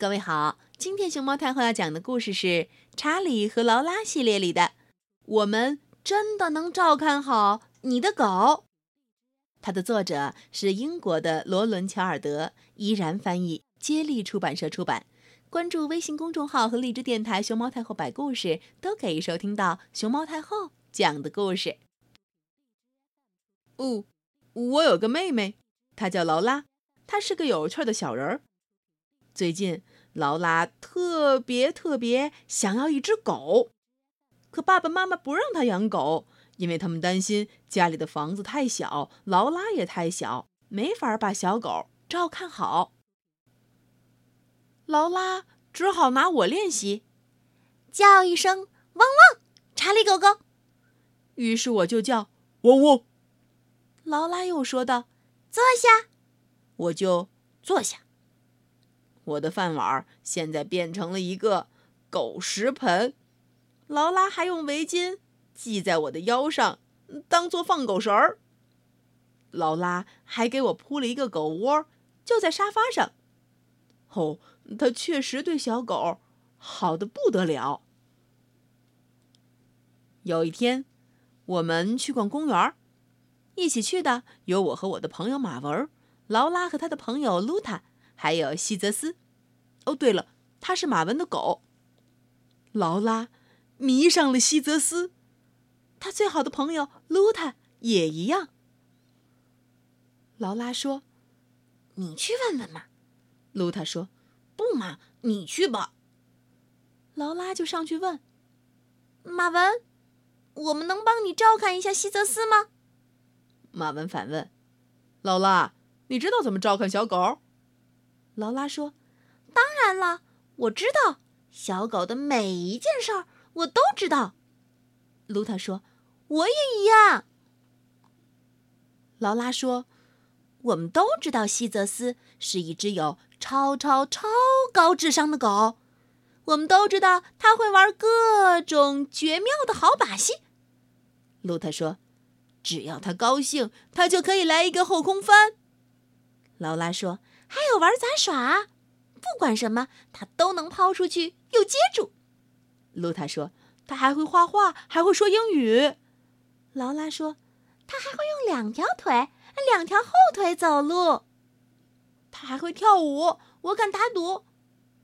各位好，今天熊猫太后要讲的故事是《查理和劳拉》系列里的《我们真的能照看好你的狗》。它的作者是英国的罗伦·乔尔德，依然翻译，接力出版社出版。关注微信公众号和荔枝电台“熊猫太后摆故事”，都可以收听到熊猫太后讲的故事。哦，我有个妹妹，她叫劳拉，她是个有趣的小人儿。最近，劳拉特别特别想要一只狗，可爸爸妈妈不让她养狗，因为他们担心家里的房子太小，劳拉也太小，没法把小狗照看好。劳拉只好拿我练习，叫一声“汪汪”，查理狗狗。于是我就叫“汪汪”。劳拉又说道：“坐下。”我就坐下。我的饭碗现在变成了一个狗食盆，劳拉还用围巾系在我的腰上，当做放狗绳儿。劳拉还给我铺了一个狗窝，就在沙发上。哦，他确实对小狗好的不得了。有一天，我们去逛公园，一起去的有我和我的朋友马文、劳拉和他的朋友露塔。还有西泽斯，哦，对了，他是马文的狗。劳拉迷上了西泽斯，他最好的朋友露塔也一样。劳拉说：“你去问问嘛。”露塔说：“不嘛，你去吧。”劳拉就上去问：“马文，我们能帮你照看一下西泽斯吗？”马文反问：“劳拉，你知道怎么照看小狗？”劳拉说：“当然了，我知道小狗的每一件事儿，我都知道。”卢塔说：“我也一样。”劳拉说：“我们都知道西泽斯是一只有超超超高智商的狗，我们都知道他会玩各种绝妙的好把戏。”卢塔说：“只要他高兴，他就可以来一个后空翻。”劳拉说。还有玩杂耍，不管什么，他都能抛出去又接住。露塔说：“他还会画画，还会说英语。”劳拉说：“他还会用两条腿、两条后腿走路。”他还会跳舞。我敢打赌，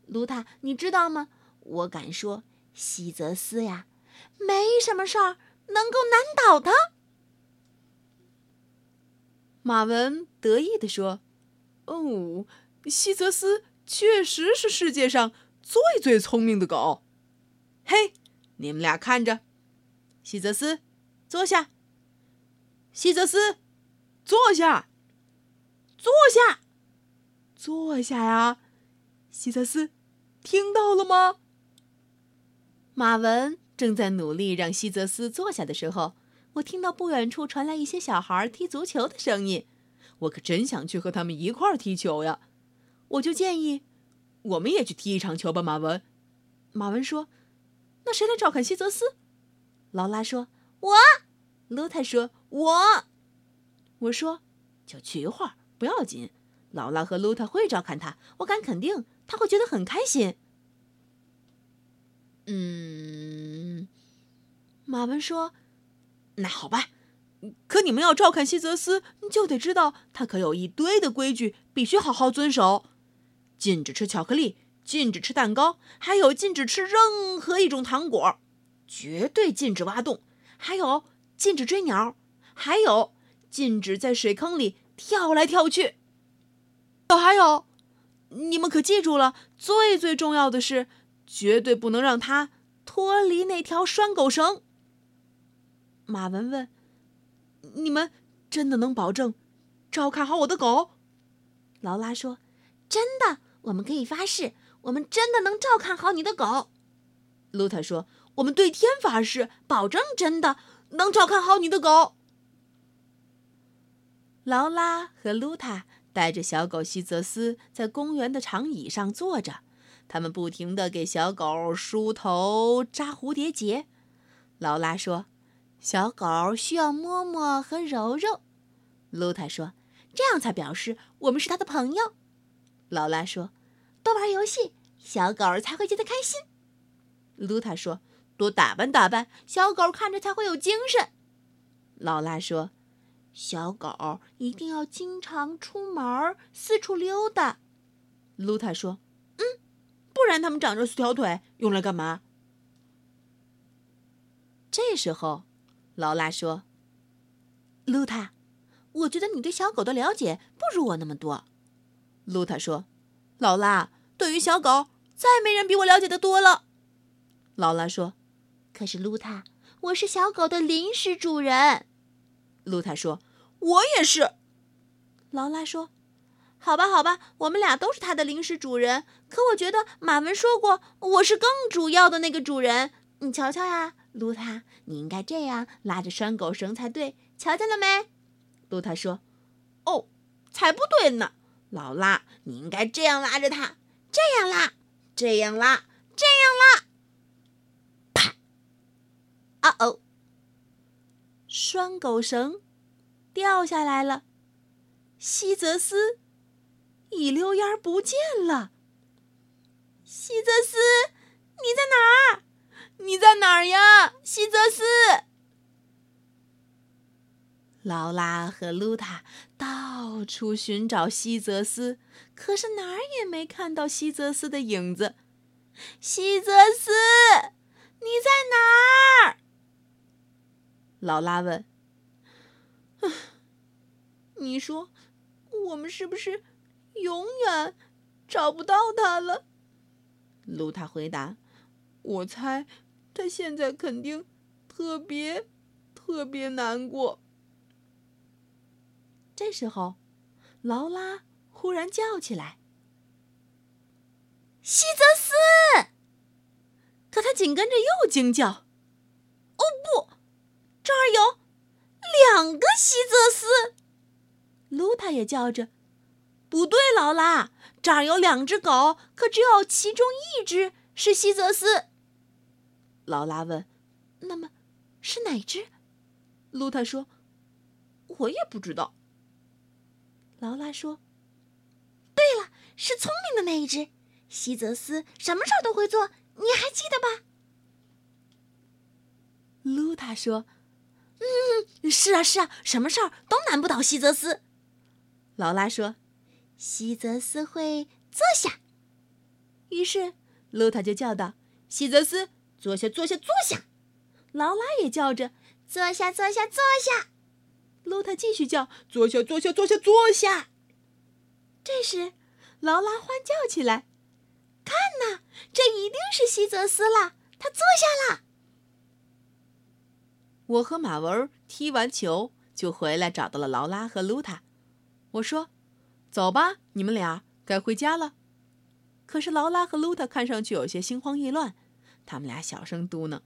卢塔，你知道吗？我敢说，西泽斯呀，没什么事儿能够难倒他。马文得意地说。哦，西泽斯确实是世界上最最聪明的狗。嘿，你们俩看着，西泽斯，坐下。西泽斯，坐下，坐下，坐下呀！西泽斯，听到了吗？马文正在努力让西泽斯坐下的时候，我听到不远处传来一些小孩踢足球的声音。我可真想去和他们一块儿踢球呀！我就建议，我们也去踢一场球吧。马文，马文说：“那谁来照看西泽斯？”劳拉说：“我。”露塔说：“我。”我说：“就去一会儿，不要紧。劳拉和露塔会照看他，我敢肯定他会觉得很开心。”嗯，马文说：“那好吧。”可你们要照看西泽斯，就得知道他可有一堆的规矩，必须好好遵守：禁止吃巧克力，禁止吃蛋糕，还有禁止吃任何一种糖果，绝对禁止挖洞，还有禁止追鸟，还有禁止在水坑里跳来跳去。哦，还有，你们可记住了，最最重要的是，绝对不能让他脱离那条拴狗绳。马文问。你们真的能保证照看好我的狗？劳拉说：“真的，我们可以发誓，我们真的能照看好你的狗。”露塔说：“我们对天发誓，保证真的能照看好你的狗。”劳拉和露塔带着小狗西泽斯在公园的长椅上坐着，他们不停地给小狗梳头、扎蝴蝶结。劳拉说。小狗需要摸摸和揉揉，露塔说：“这样才表示我们是它的朋友。”劳拉说：“多玩游戏，小狗儿才会觉得开心。卢塔说：“多打扮打扮，小狗看着才会有精神。”劳拉说：“小狗一定要经常出门，四处溜达。”卢塔说：“嗯，不然它们长着四条腿用来干嘛？”这时候，劳拉说：“卢塔，我觉得你对小狗的了解不如我那么多。”卢塔说：“劳拉，对于小狗，再没人比我了解的多了。”劳拉说：“可是卢塔，我是小狗的临时主人。”卢塔说：“我也是。”劳拉说：“好吧，好吧，我们俩都是它的临时主人。可我觉得马文说过，我是更主要的那个主人。你瞧瞧呀，卢塔，你应该这样拉着拴狗绳才对。瞧见了没？”卢塔说：“哦，才不对呢。老拉，你应该这样拉着它，这样拉，这样拉，这样拉。”啪！啊哦！拴狗绳掉下来了，西泽斯一溜烟不见了。西泽斯，你在哪儿？你在哪儿呀，西泽斯？劳拉和露塔到处寻找西泽斯，可是哪儿也没看到西泽斯的影子。西泽斯，你在哪儿？劳拉问：“你说，我们是不是永远找不到他了？”卢塔回答：“我猜他现在肯定特别特别难过。”这时候，劳拉忽然叫起来：“西泽斯！”可他紧跟着又惊叫：“哦不！”这儿有两个西泽斯，卢塔也叫着：“不对，劳拉，这儿有两只狗，可只有其中一只是西泽斯。”劳拉问：“那么是哪只？”卢塔说：“我也不知道。”劳拉说：“对了，是聪明的那一只。西泽斯什么事儿都会做，你还记得吧？”卢塔说。嗯，是啊，是啊，什么事儿都难不倒西泽斯。劳拉说：“西泽斯会坐下。”于是露塔就叫道：“西泽斯，坐下，坐下，坐下。”劳拉也叫着：“坐下，坐下，坐下。”露塔继续叫：“坐下，坐下，坐下，坐下。”这时，劳拉欢叫起来：“看呐，这一定是西泽斯了，他坐下了。”我和马文踢完球就回来，找到了劳拉和卢塔。我说：“走吧，你们俩该回家了。”可是劳拉和卢塔看上去有些心慌意乱，他们俩小声嘟囔：“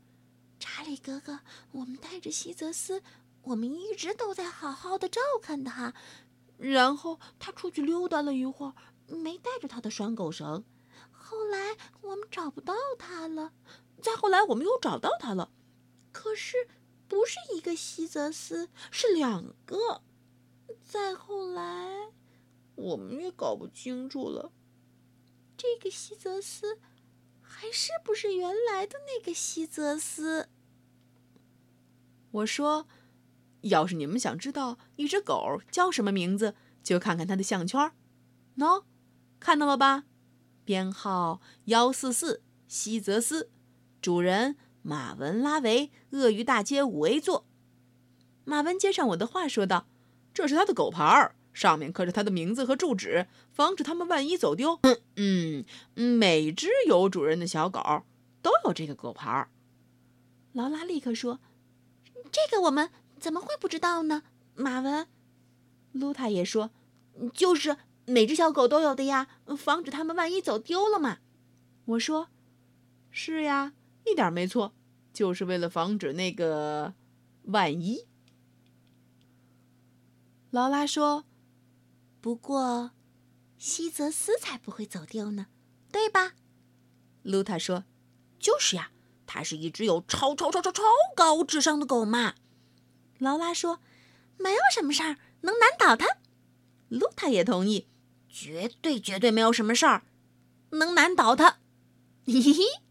查理哥哥，我们带着西泽斯，我们一直都在好好的照看他。然后他出去溜达了一会儿，没带着他的拴狗绳。后来我们找不到他了，再后来我们又找到他了，可是……”不是一个西泽斯，是两个。再后来，我们也搞不清楚了。这个西泽斯还是不是原来的那个西泽斯？我说，要是你们想知道一只狗叫什么名字，就看看它的项圈。喏，看到了吧？编号幺四四，西泽斯，主人。马文拉维，鳄鱼大街五 A 座。马文接上我的话说道：“这是他的狗牌，上面刻着他的名字和住址，防止他们万一走丢。嗯嗯，每只有主人的小狗都有这个狗牌。”劳拉立刻说：“这个我们怎么会不知道呢？”马文，卢塔也说：“就是每只小狗都有的呀，防止他们万一走丢了嘛。”我说：“是呀。”一点没错，就是为了防止那个万一。劳拉说：“不过，西泽斯才不会走丢呢，对吧？”卢塔说：“就是呀，它是一只有超超超超超高智商的狗嘛。”劳拉说：“没有什么事儿能难倒他。”露塔也同意：“绝对绝对没有什么事儿能难倒它。”嘿嘿。